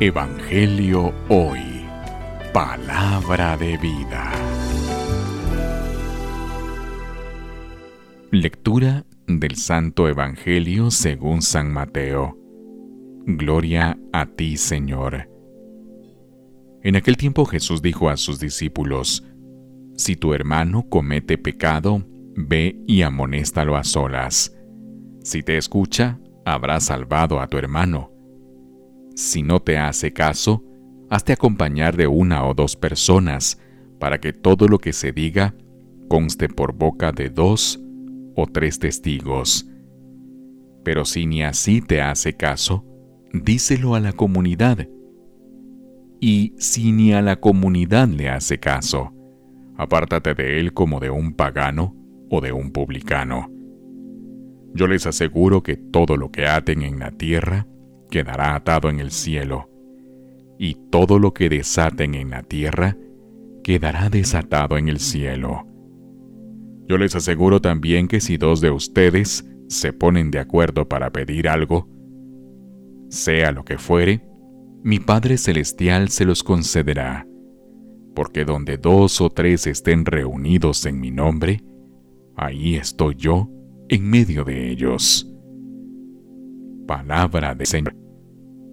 Evangelio Hoy. Palabra de vida. Lectura del Santo Evangelio según San Mateo. Gloria a ti, Señor. En aquel tiempo Jesús dijo a sus discípulos, Si tu hermano comete pecado, ve y amonéstalo a solas. Si te escucha, habrás salvado a tu hermano. Si no te hace caso, hazte acompañar de una o dos personas, para que todo lo que se diga conste por boca de dos o tres testigos. Pero si ni así te hace caso, díselo a la comunidad. Y si ni a la comunidad le hace caso, apártate de él como de un pagano o de un publicano. Yo les aseguro que todo lo que aten en la tierra quedará atado en el cielo, y todo lo que desaten en la tierra quedará desatado en el cielo. Yo les aseguro también que si dos de ustedes se ponen de acuerdo para pedir algo, sea lo que fuere, mi Padre Celestial se los concederá, porque donde dos o tres estén reunidos en mi nombre, ahí estoy yo en medio de ellos. Palabra de Señor.